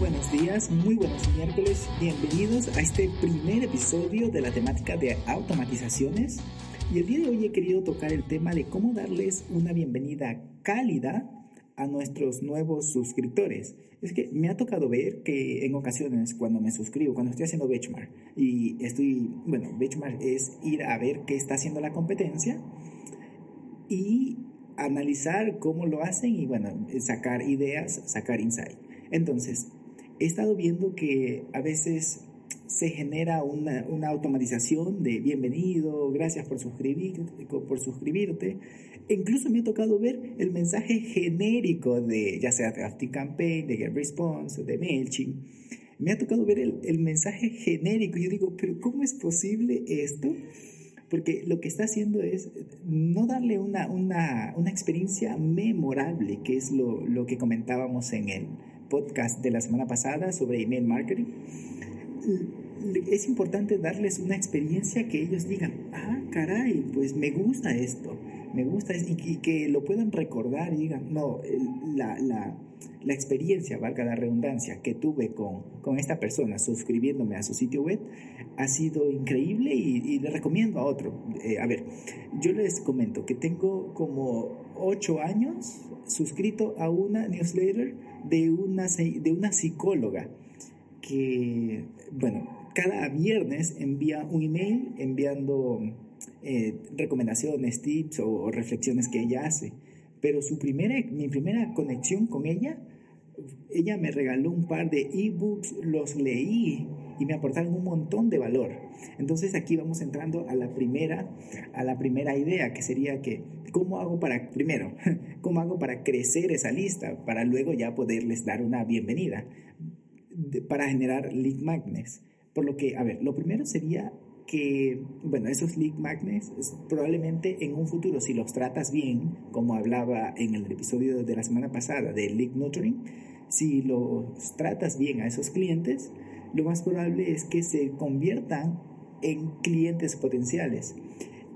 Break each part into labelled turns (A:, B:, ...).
A: Buenos días, muy buenos miércoles, bienvenidos a este primer episodio de la temática de automatizaciones. Y el día de hoy he querido tocar el tema de cómo darles una bienvenida cálida a nuestros nuevos suscriptores. Es que me ha tocado ver que en ocasiones cuando me suscribo, cuando estoy haciendo benchmark y estoy, bueno, benchmark es ir a ver qué está haciendo la competencia y analizar cómo lo hacen y bueno, sacar ideas, sacar insight. Entonces, he estado viendo que a veces se genera una, automatización de bienvenido, gracias por, suscribirte, por suscribirte. E incluso me ha tocado ver el mensaje genérico de, ya sea de Campaign, de GetResponse, de MailChimp. Me ha tocado ver el, el mensaje genérico yo digo, pero ¿cómo es posible esto? porque lo que está haciendo es no darle una, una, una experiencia memorable, que es lo, lo, que comentábamos en el podcast de la semana pasada sobre email marketing. Es importante darles una experiencia que ellos digan, ah, caray, pues me gusta esto, me gusta y, que lo puedan recordar y digan, no, la, la la experiencia, valga la redundancia, que tuve con, con esta persona suscribiéndome a su sitio web ha sido increíble y, le recomiendo a otro. Eh, a ver, yo les comento que tengo como ocho años suscrito a una newsletter de una, de una psicóloga que, bueno, cada viernes envía un email enviando eh, recomendaciones, tips o reflexiones que ella hace. Pero su primera, mi primera conexión con ella, ella me regaló un par de ebooks, los leí y me aportaron un montón de valor. Entonces aquí vamos entrando a la primera, a la primera idea, que sería que, ¿cómo hago para, primero, cómo hago para crecer esa lista, para luego ya poderles dar una bienvenida, para generar lead magnets? Por lo que, a ver, lo primero sería que, bueno, esos lead magnets probablemente en un futuro, si los tratas bien, como hablaba en el episodio de la semana pasada de lead nurturing, si los tratas bien a esos clientes, lo más probable es que se conviertan en clientes potenciales.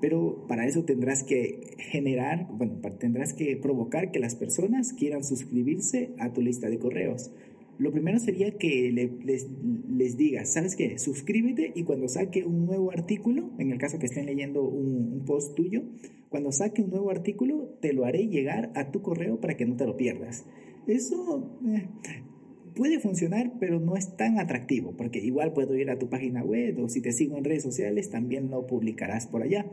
A: Pero para eso tendrás que generar, bueno, tendrás que provocar que las personas quieran suscribirse a tu lista de correos. Lo primero sería que les, les, digas, ¿sabes qué? Suscríbete y cuando saque un nuevo artículo, en el caso que estén leyendo un, post tuyo, cuando saque un nuevo artículo, te lo haré llegar a tu correo para que no te lo pierdas. Eso eh, puede funcionar, pero no es tan atractivo, porque igual puedo ir a tu página web o si te sigo en redes sociales, también lo publicarás por allá.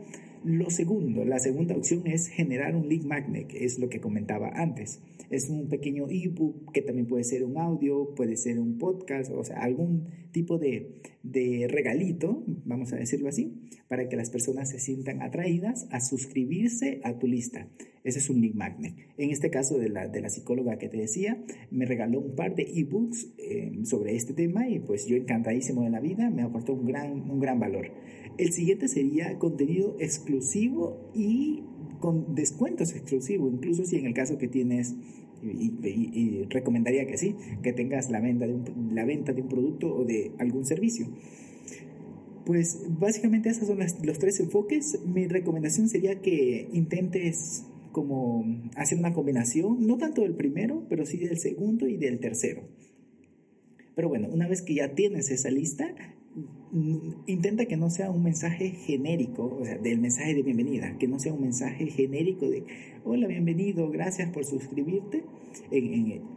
A: Lo segundo, la segunda opción es generar un lead magnet, es lo que comentaba antes. Es un pequeño ebook que también puede ser un audio, puede ser un podcast, o sea, algún tipo de, de regalito, vamos a decirlo así, para que las personas se sientan atraídas a suscribirse a tu lista. Ese es un lead magnet. En este caso de la, de la psicóloga que te decía, me regaló un par de ebooks eh, sobre este tema y pues yo encantadísimo de la vida, me aportó un gran, un gran valor. El siguiente sería contenido exclusivo y con descuentos exclusivos, incluso si en el caso que tienes, y, recomendaría que sí, que tengas la venta, de un, la venta de un producto o de algún servicio. Pues básicamente esos son los tres enfoques. Mi recomendación sería que intentes como hacer una combinación, no tanto del primero, pero sí del segundo y del tercero. Pero bueno, una vez que ya tienes esa lista, intenta que no sea un mensaje genérico, o sea, del mensaje de bienvenida, que no sea un mensaje genérico de hola, bienvenido, gracias por suscribirte.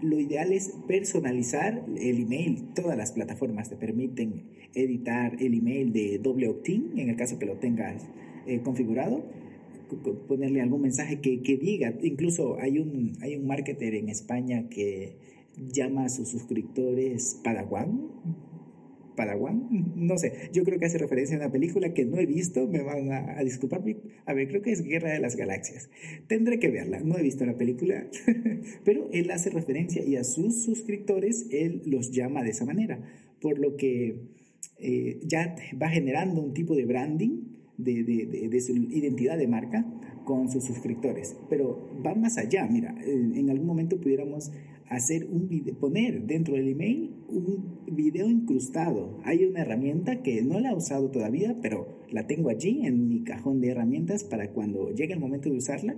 A: lo ideal es personalizar el email. Todas las plataformas te permiten editar el email de doble opt-in, en el caso que lo tengas eh, configurado ponerle algún mensaje que, que, diga. Incluso hay un, hay un marketer en España que llama a sus suscriptores Padawan. Padawan, no sé, yo creo que hace referencia a una película que no he visto, me van a, disculpar, a ver, creo que es Guerra de las Galaxias. Tendré que verla, no he visto la película, pero él hace referencia y a sus suscriptores él los llama de esa manera, por lo que eh, ya va generando un tipo de branding de, de, su identidad de marca con sus suscriptores. Pero va más allá, mira, en algún momento pudiéramos hacer un video, poner dentro del email un video incrustado. Hay una herramienta que no la he usado todavía, pero la tengo allí en mi cajón de herramientas para cuando llegue el momento de usarla,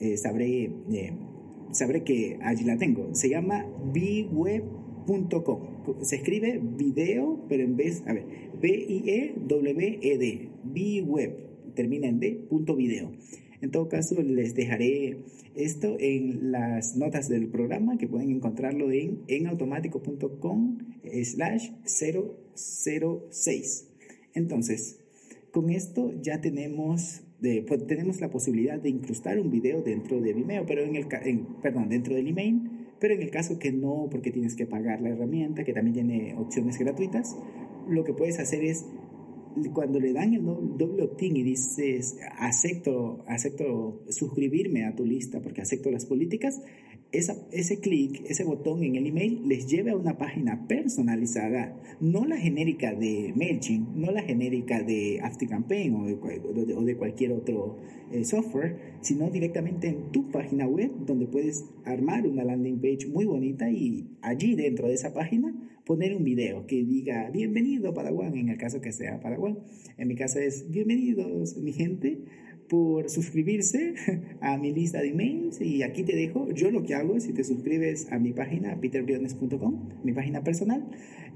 A: eh, sabré, eh, sabré que allí la tengo. Se llama bweb.com. Se escribe video, pero en vez, a ver, B-I-E-W-E-D, bweb, termina en D, punto video. En todo caso, les dejaré esto en las notas del programa que pueden encontrarlo en enautomático.com slash 006. Entonces, con esto ya tenemos, de, pues, tenemos la posibilidad de incrustar un video dentro de Vimeo, pero en el, perdón, dentro del email, pero en el caso que no, porque tienes que pagar la herramienta, que también tiene opciones gratuitas, lo que puedes hacer es cuando le dan el doble opt-in y dices acepto, acepto suscribirme a tu lista porque acepto las políticas, ese clic, ese botón en el email les lleva a una página personalizada, no la genérica de MailChimp, no la genérica de ActiveCampaign o de, o de cualquier otro eh, software, sino directamente en tu página web donde puedes armar una landing page muy bonita y allí dentro de esa página poner un video que diga bienvenido Padawan en el caso que sea Padawan. En mi caso es bienvenidos mi gente por suscribirse a mi lista de emails y aquí te dejo yo lo que hago si te suscribes a mi página peterbriones.com mi página personal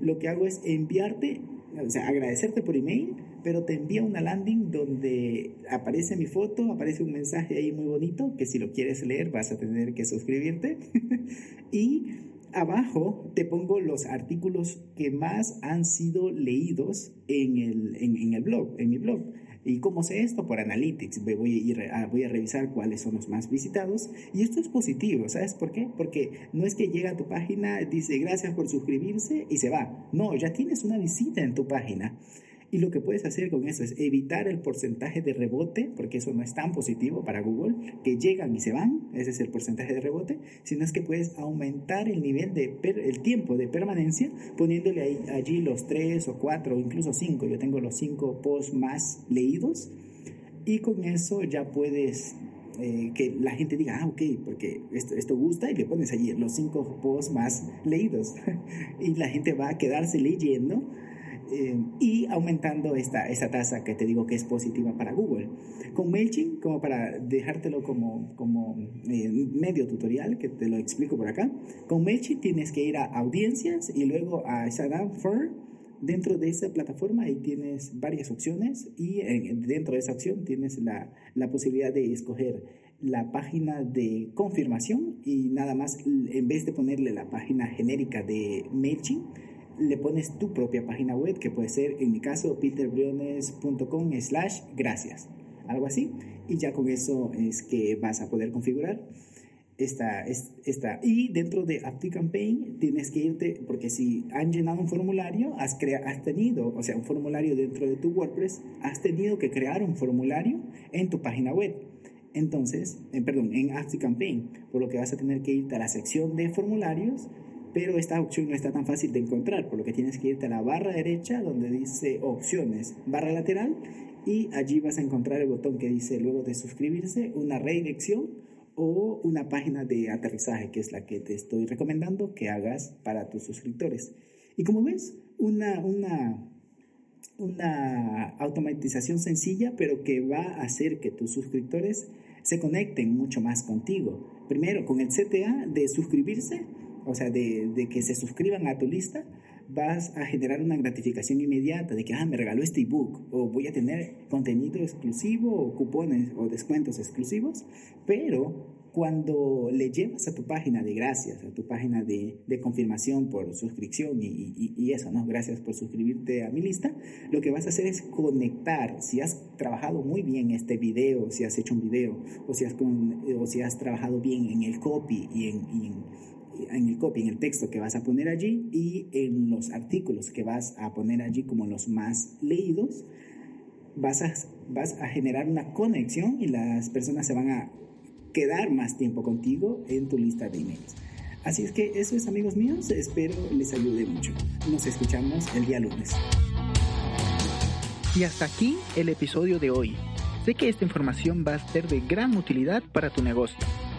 A: lo que hago es enviarte o sea agradecerte por email pero te envía una landing donde aparece mi foto aparece un mensaje ahí muy bonito que si lo quieres leer vas a tener que suscribirte y abajo te pongo los artículos que más han sido leídos en el, en el blog en mi blog ¿Y cómo sé esto? Por Analytics. Voy a, ir a, voy a revisar cuáles son los más visitados. Y esto es positivo, ¿sabes por qué? Porque no es que llega a tu página, dice gracias por suscribirse y se va. No, ya tienes una visita en tu página. Y lo que puedes hacer con eso es evitar el porcentaje de rebote, porque eso no es tan positivo para Google, que llegan y se van, ese es el porcentaje de rebote, sino es que puedes aumentar el nivel de el tiempo de permanencia poniéndole ahí, allí los tres o cuatro o incluso cinco. Yo tengo los cinco posts más leídos y con eso ya puedes eh, que la gente diga, ah, ok, porque esto, esto gusta y le pones allí los cinco posts más leídos y la gente va a quedarse leyendo eh, y aumentando esta, esta tasa que te digo que es positiva para Google. Con MailChimp, como para dejártelo como, como eh, medio tutorial, que te lo explico por acá, con MailChimp tienes que ir a audiencias y luego a Shadowfur for dentro de esa plataforma ahí tienes varias opciones y dentro de esa opción tienes la, la, posibilidad de escoger la página de confirmación y nada más en vez de ponerle la página genérica de MailChimp le pones tu propia página web, que puede ser, en mi caso, peterbriones.com slash gracias, algo así, y ya con eso es que vas a poder configurar esta, esta. Y dentro de ActiveCampaign tienes que irte, porque si han llenado un formulario, has, crea, has tenido, o sea, un formulario dentro de tu WordPress, has tenido que crear un formulario en tu página web. Entonces, eh, perdón, en ActiveCampaign, por lo que vas a tener que irte a la sección de formularios, pero esta opción no está tan fácil de encontrar, por lo que tienes que irte a la barra derecha donde dice opciones, barra lateral, y allí vas a encontrar el botón que dice luego de suscribirse, una redirección o una página de aterrizaje, que es la que te estoy recomendando que hagas para tus suscriptores. Y como ves, una, una, una automatización sencilla, pero que va a hacer que tus suscriptores se conecten mucho más contigo. Primero, con el CTA de suscribirse, o sea, de, que se suscriban a tu lista, vas a generar una gratificación inmediata de que, ah, me regaló este ebook, o voy a tener contenido exclusivo, o cupones o descuentos exclusivos, pero cuando le llevas a tu página de gracias, a tu página de, confirmación por suscripción y, eso, ¿no? Gracias por suscribirte a mi lista, lo que vas a hacer es conectar, si has trabajado muy bien este video, si has hecho un video, o si has, o si has trabajado bien en el copy y en en el copy, en el texto que vas a poner allí y en los artículos que vas a poner allí como los más leídos, vas a, vas a generar una conexión y las personas se van a quedar más tiempo contigo en tu lista de emails. Así es que eso es amigos míos, espero les ayude mucho. Nos escuchamos el día lunes. Y hasta aquí el episodio de hoy. Sé que esta información va a ser de gran utilidad para tu negocio,